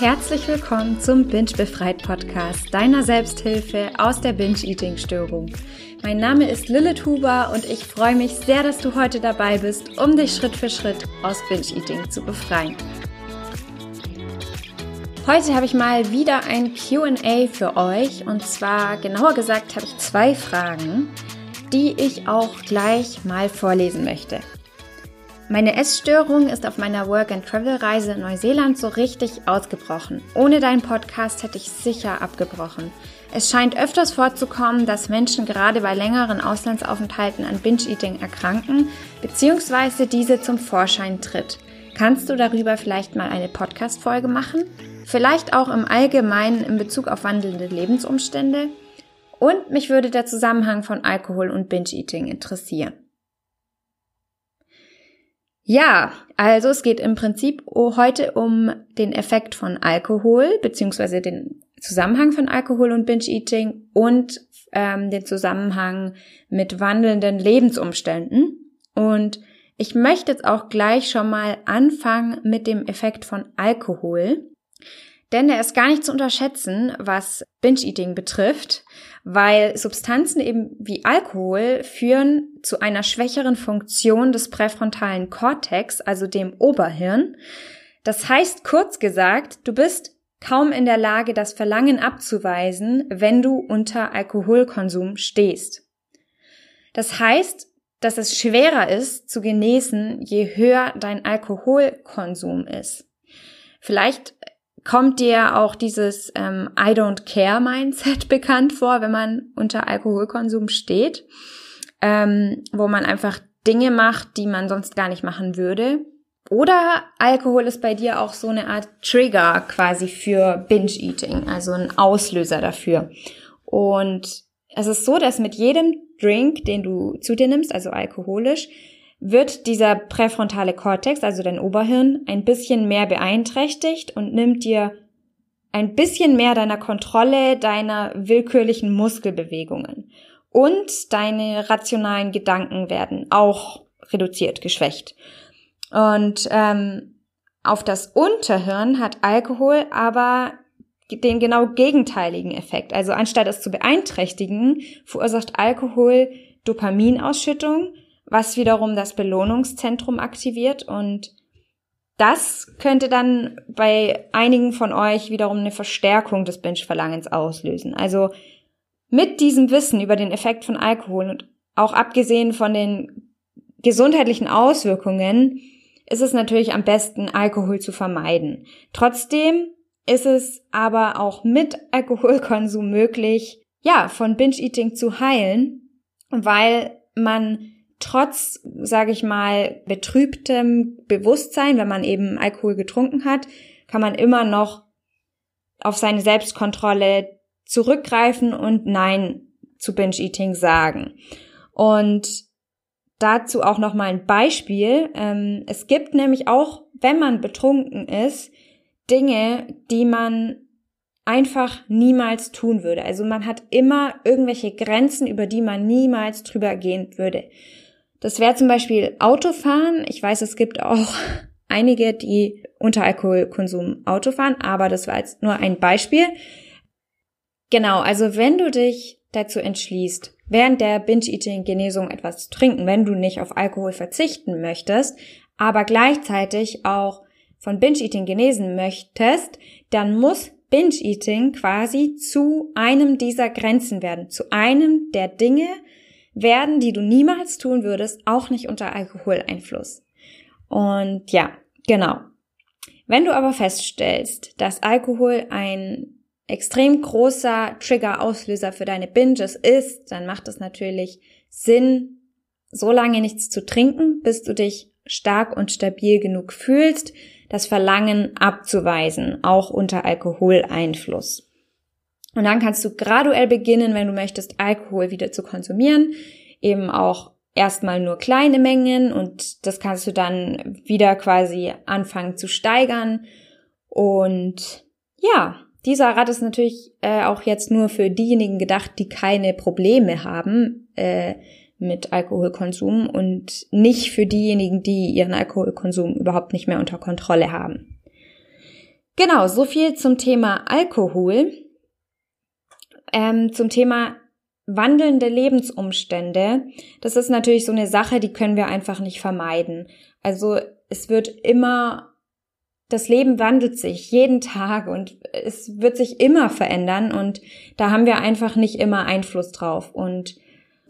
Herzlich willkommen zum Binge Befreit Podcast, deiner Selbsthilfe aus der Binge-Eating-Störung. Mein Name ist Lilith Huber und ich freue mich sehr, dass du heute dabei bist, um dich Schritt für Schritt aus Binge-Eating zu befreien. Heute habe ich mal wieder ein QA für euch und zwar genauer gesagt habe ich zwei Fragen, die ich auch gleich mal vorlesen möchte. Meine Essstörung ist auf meiner Work-and-Travel-Reise in Neuseeland so richtig ausgebrochen. Ohne deinen Podcast hätte ich sicher abgebrochen. Es scheint öfters vorzukommen, dass Menschen gerade bei längeren Auslandsaufenthalten an Binge-Eating erkranken, beziehungsweise diese zum Vorschein tritt. Kannst du darüber vielleicht mal eine Podcast-Folge machen? Vielleicht auch im Allgemeinen in Bezug auf wandelnde Lebensumstände? Und mich würde der Zusammenhang von Alkohol und Binge-Eating interessieren. Ja, also es geht im Prinzip heute um den Effekt von Alkohol, beziehungsweise den Zusammenhang von Alkohol und Binge-Eating und ähm, den Zusammenhang mit wandelnden Lebensumständen. Und ich möchte jetzt auch gleich schon mal anfangen mit dem Effekt von Alkohol. Denn er ist gar nicht zu unterschätzen, was Binge-Eating betrifft, weil Substanzen eben wie Alkohol führen zu einer schwächeren Funktion des präfrontalen Kortex, also dem Oberhirn. Das heißt kurz gesagt, du bist kaum in der Lage, das Verlangen abzuweisen, wenn du unter Alkoholkonsum stehst. Das heißt, dass es schwerer ist zu genießen, je höher dein Alkoholkonsum ist. Vielleicht kommt dir auch dieses ähm, I don't care Mindset bekannt vor, wenn man unter Alkoholkonsum steht, ähm, wo man einfach Dinge macht, die man sonst gar nicht machen würde. Oder Alkohol ist bei dir auch so eine Art Trigger quasi für Binge-Eating, also ein Auslöser dafür. Und es ist so, dass mit jedem Drink, den du zu dir nimmst, also alkoholisch, wird dieser präfrontale Kortex, also dein Oberhirn, ein bisschen mehr beeinträchtigt und nimmt dir ein bisschen mehr deiner Kontrolle deiner willkürlichen Muskelbewegungen. Und deine rationalen Gedanken werden auch reduziert, geschwächt. Und ähm, auf das Unterhirn hat Alkohol aber den genau gegenteiligen Effekt. Also anstatt es zu beeinträchtigen, verursacht Alkohol Dopaminausschüttung, was wiederum das Belohnungszentrum aktiviert und das könnte dann bei einigen von euch wiederum eine Verstärkung des Binge-Verlangens auslösen. Also mit diesem Wissen über den Effekt von Alkohol und auch abgesehen von den gesundheitlichen Auswirkungen ist es natürlich am besten, Alkohol zu vermeiden. Trotzdem ist es aber auch mit Alkoholkonsum möglich, ja, von Binge-Eating zu heilen, weil man trotz, sage ich mal, betrübtem Bewusstsein, wenn man eben Alkohol getrunken hat, kann man immer noch auf seine Selbstkontrolle zurückgreifen und Nein zu Binge-Eating sagen. Und dazu auch noch mal ein Beispiel. Ähm, es gibt nämlich auch, wenn man betrunken ist, Dinge, die man einfach niemals tun würde. Also man hat immer irgendwelche Grenzen, über die man niemals drüber gehen würde. Das wäre zum Beispiel Autofahren. Ich weiß, es gibt auch einige, die unter Alkoholkonsum Auto fahren, aber das war jetzt nur ein Beispiel. Genau, also wenn du dich dazu entschließt, während der Binge-Eating-Genesung etwas zu trinken, wenn du nicht auf Alkohol verzichten möchtest, aber gleichzeitig auch von Binge-Eating genesen möchtest, dann muss Binge-Eating quasi zu einem dieser Grenzen werden, zu einem der Dinge, werden, die du niemals tun würdest, auch nicht unter Alkoholeinfluss. Und ja, genau. Wenn du aber feststellst, dass Alkohol ein extrem großer Trigger-Auslöser für deine Binges ist, dann macht es natürlich Sinn, so lange nichts zu trinken, bis du dich stark und stabil genug fühlst, das Verlangen abzuweisen, auch unter Alkoholeinfluss. Und dann kannst du graduell beginnen, wenn du möchtest, Alkohol wieder zu konsumieren. Eben auch erstmal nur kleine Mengen und das kannst du dann wieder quasi anfangen zu steigern. Und ja, dieser Rat ist natürlich äh, auch jetzt nur für diejenigen gedacht, die keine Probleme haben äh, mit Alkoholkonsum und nicht für diejenigen, die ihren Alkoholkonsum überhaupt nicht mehr unter Kontrolle haben. Genau, so viel zum Thema Alkohol. Ähm, zum Thema wandelnde Lebensumstände. Das ist natürlich so eine Sache, die können wir einfach nicht vermeiden. Also es wird immer, das Leben wandelt sich jeden Tag und es wird sich immer verändern und da haben wir einfach nicht immer Einfluss drauf. Und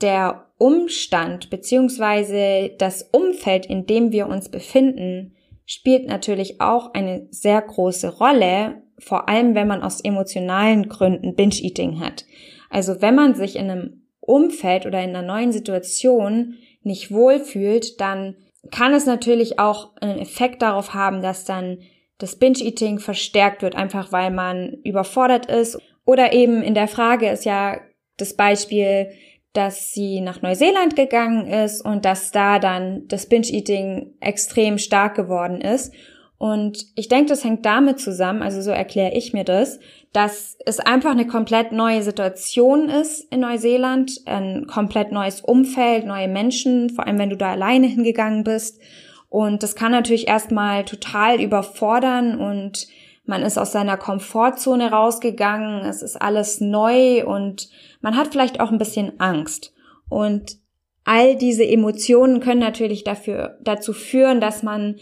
der Umstand beziehungsweise das Umfeld, in dem wir uns befinden, spielt natürlich auch eine sehr große Rolle, vor allem wenn man aus emotionalen Gründen Binge-Eating hat. Also wenn man sich in einem Umfeld oder in einer neuen Situation nicht wohlfühlt, dann kann es natürlich auch einen Effekt darauf haben, dass dann das Binge-Eating verstärkt wird, einfach weil man überfordert ist. Oder eben in der Frage ist ja das Beispiel, dass sie nach Neuseeland gegangen ist und dass da dann das Binge-Eating extrem stark geworden ist. Und ich denke, das hängt damit zusammen, also so erkläre ich mir das, dass es einfach eine komplett neue Situation ist in Neuseeland, ein komplett neues Umfeld, neue Menschen, vor allem wenn du da alleine hingegangen bist. Und das kann natürlich erstmal total überfordern und man ist aus seiner Komfortzone rausgegangen, es ist alles neu und man hat vielleicht auch ein bisschen Angst. Und all diese Emotionen können natürlich dafür, dazu führen, dass man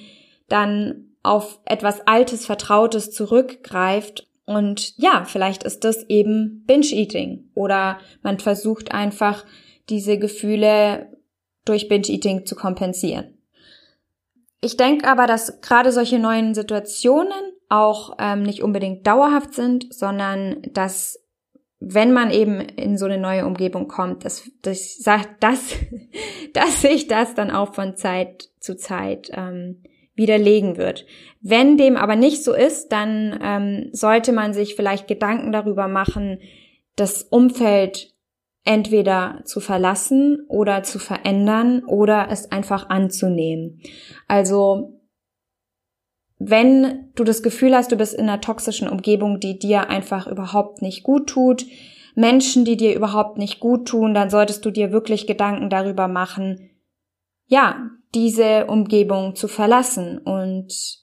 dann auf etwas Altes, Vertrautes zurückgreift. Und ja, vielleicht ist das eben Binge-Eating. Oder man versucht einfach, diese Gefühle durch Binge-Eating zu kompensieren. Ich denke aber, dass gerade solche neuen Situationen auch ähm, nicht unbedingt dauerhaft sind, sondern dass wenn man eben in so eine neue Umgebung kommt, dass, dass, dass, dass sich das dann auch von Zeit zu Zeit ähm, widerlegen wird. Wenn dem aber nicht so ist, dann ähm, sollte man sich vielleicht Gedanken darüber machen, das Umfeld entweder zu verlassen oder zu verändern oder es einfach anzunehmen. Also wenn du das Gefühl hast, du bist in einer toxischen Umgebung, die dir einfach überhaupt nicht gut tut, Menschen, die dir überhaupt nicht gut tun, dann solltest du dir wirklich Gedanken darüber machen, ja, diese Umgebung zu verlassen und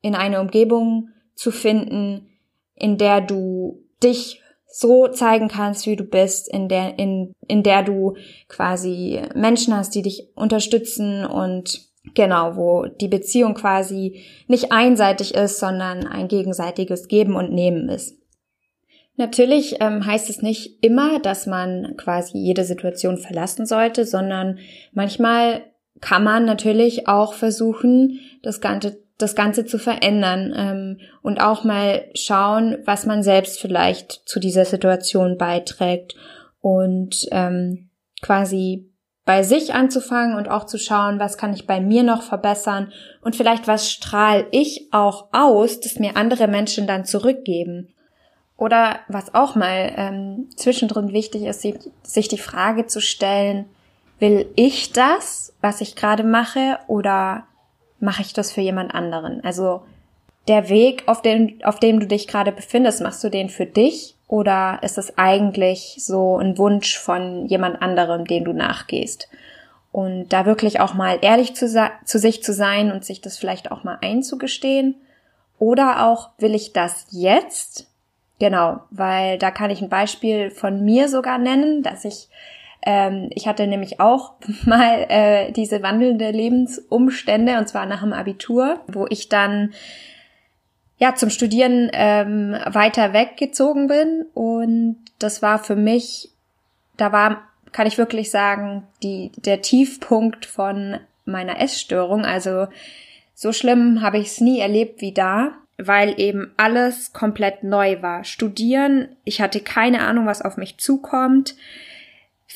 in eine Umgebung zu finden, in der du dich so zeigen kannst, wie du bist, in der, in, in der du quasi Menschen hast, die dich unterstützen und genau, wo die Beziehung quasi nicht einseitig ist, sondern ein gegenseitiges Geben und Nehmen ist. Natürlich ähm, heißt es nicht immer, dass man quasi jede Situation verlassen sollte, sondern manchmal kann man natürlich auch versuchen, das Ganze, das Ganze zu verändern ähm, und auch mal schauen, was man selbst vielleicht zu dieser Situation beiträgt und ähm, quasi bei sich anzufangen und auch zu schauen, was kann ich bei mir noch verbessern und vielleicht was strahle ich auch aus, dass mir andere Menschen dann zurückgeben. Oder was auch mal ähm, zwischendrin wichtig ist, sich die Frage zu stellen, will ich das, was ich gerade mache, oder mache ich das für jemand anderen? Also der Weg, auf dem, auf dem du dich gerade befindest, machst du den für dich oder ist es eigentlich so ein Wunsch von jemand anderem, dem du nachgehst? Und da wirklich auch mal ehrlich zu, zu sich zu sein und sich das vielleicht auch mal einzugestehen. Oder auch, will ich das jetzt? Genau, weil da kann ich ein Beispiel von mir sogar nennen, dass ich ähm, ich hatte nämlich auch mal äh, diese wandelnde Lebensumstände und zwar nach dem Abitur, wo ich dann ja zum Studieren ähm, weiter weggezogen bin und das war für mich, da war, kann ich wirklich sagen, die der Tiefpunkt von meiner Essstörung. Also so schlimm habe ich es nie erlebt wie da, weil eben alles komplett neu war. Studieren, ich hatte keine Ahnung, was auf mich zukommt.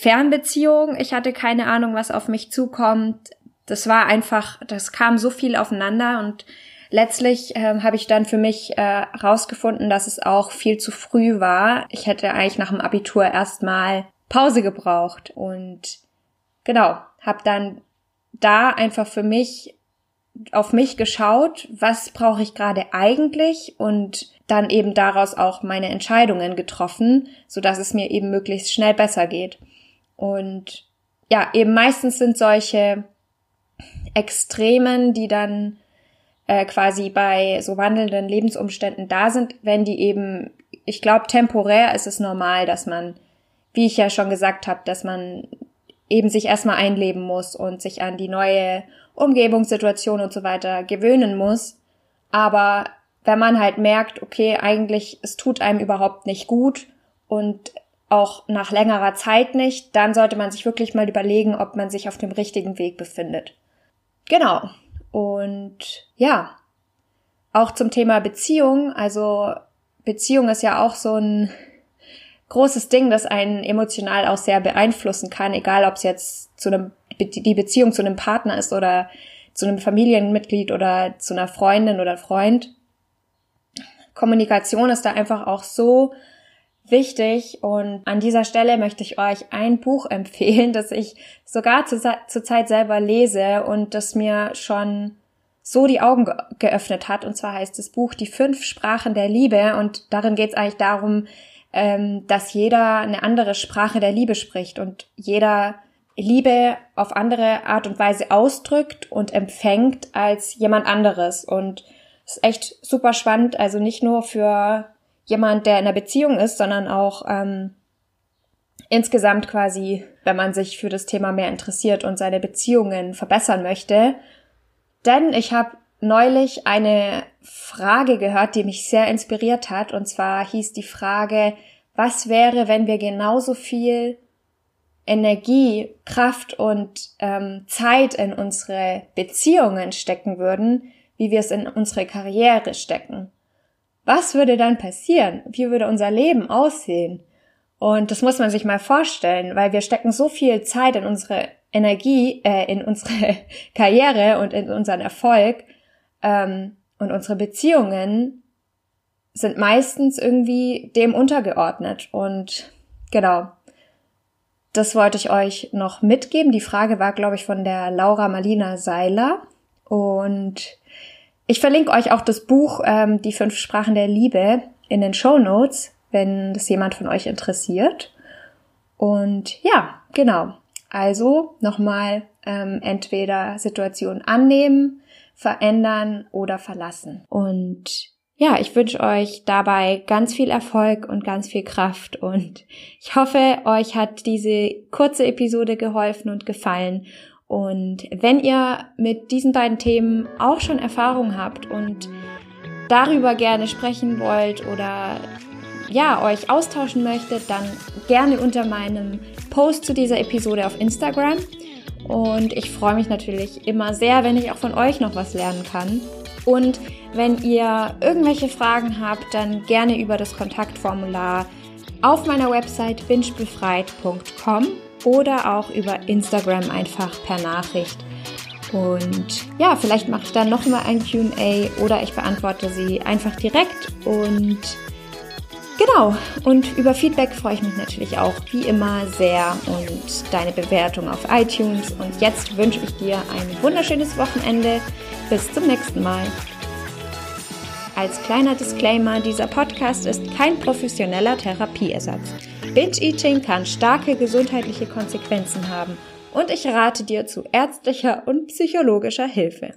Fernbeziehung, ich hatte keine Ahnung, was auf mich zukommt. Das war einfach, das kam so viel aufeinander und letztlich äh, habe ich dann für mich äh, rausgefunden, dass es auch viel zu früh war. Ich hätte eigentlich nach dem Abitur erstmal Pause gebraucht und genau, habe dann da einfach für mich auf mich geschaut, was brauche ich gerade eigentlich und dann eben daraus auch meine Entscheidungen getroffen, so dass es mir eben möglichst schnell besser geht. Und ja, eben meistens sind solche Extremen, die dann äh, quasi bei so wandelnden Lebensumständen da sind, wenn die eben, ich glaube, temporär ist es normal, dass man, wie ich ja schon gesagt habe, dass man eben sich erstmal einleben muss und sich an die neue Umgebungssituation und so weiter gewöhnen muss. Aber wenn man halt merkt, okay, eigentlich es tut einem überhaupt nicht gut und auch nach längerer Zeit nicht, dann sollte man sich wirklich mal überlegen, ob man sich auf dem richtigen Weg befindet. Genau. Und ja, auch zum Thema Beziehung. Also Beziehung ist ja auch so ein großes Ding, das einen emotional auch sehr beeinflussen kann, egal ob es jetzt zu einem, die Beziehung zu einem Partner ist oder zu einem Familienmitglied oder zu einer Freundin oder Freund. Kommunikation ist da einfach auch so wichtig und an dieser Stelle möchte ich euch ein Buch empfehlen, das ich sogar zur, zur Zeit selber lese und das mir schon so die Augen ge geöffnet hat. Und zwar heißt das Buch Die fünf Sprachen der Liebe und darin geht es eigentlich darum, ähm, dass jeder eine andere Sprache der Liebe spricht und jeder Liebe auf andere Art und Weise ausdrückt und empfängt als jemand anderes. Und es ist echt super spannend, also nicht nur für jemand, der in einer Beziehung ist, sondern auch ähm, insgesamt quasi, wenn man sich für das Thema mehr interessiert und seine Beziehungen verbessern möchte. Denn ich habe neulich eine Frage gehört, die mich sehr inspiriert hat. Und zwar hieß die Frage, was wäre, wenn wir genauso viel Energie, Kraft und ähm, Zeit in unsere Beziehungen stecken würden, wie wir es in unsere Karriere stecken. Was würde dann passieren? Wie würde unser Leben aussehen? Und das muss man sich mal vorstellen, weil wir stecken so viel Zeit in unsere Energie, äh, in unsere Karriere und in unseren Erfolg ähm, und unsere Beziehungen sind meistens irgendwie dem untergeordnet. Und genau, das wollte ich euch noch mitgeben. Die Frage war, glaube ich, von der Laura Malina Seiler. Und ich verlinke euch auch das Buch ähm, Die fünf Sprachen der Liebe in den Show Notes, wenn das jemand von euch interessiert. Und ja, genau. Also nochmal ähm, entweder Situation annehmen, verändern oder verlassen. Und ja, ich wünsche euch dabei ganz viel Erfolg und ganz viel Kraft und ich hoffe, euch hat diese kurze Episode geholfen und gefallen und wenn ihr mit diesen beiden Themen auch schon Erfahrung habt und darüber gerne sprechen wollt oder ja, euch austauschen möchtet, dann gerne unter meinem Post zu dieser Episode auf Instagram. Und ich freue mich natürlich immer sehr, wenn ich auch von euch noch was lernen kann. Und wenn ihr irgendwelche Fragen habt, dann gerne über das Kontaktformular auf meiner Website bingebefreit.com oder auch über Instagram einfach per Nachricht. Und ja, vielleicht mache ich dann noch mal ein QA oder ich beantworte sie einfach direkt. Und genau, und über Feedback freue ich mich natürlich auch wie immer sehr und deine Bewertung auf iTunes. Und jetzt wünsche ich dir ein wunderschönes Wochenende. Bis zum nächsten Mal. Als kleiner Disclaimer, dieser Podcast ist kein professioneller Therapieersatz. Binge-Eating kann starke gesundheitliche Konsequenzen haben und ich rate dir zu ärztlicher und psychologischer Hilfe.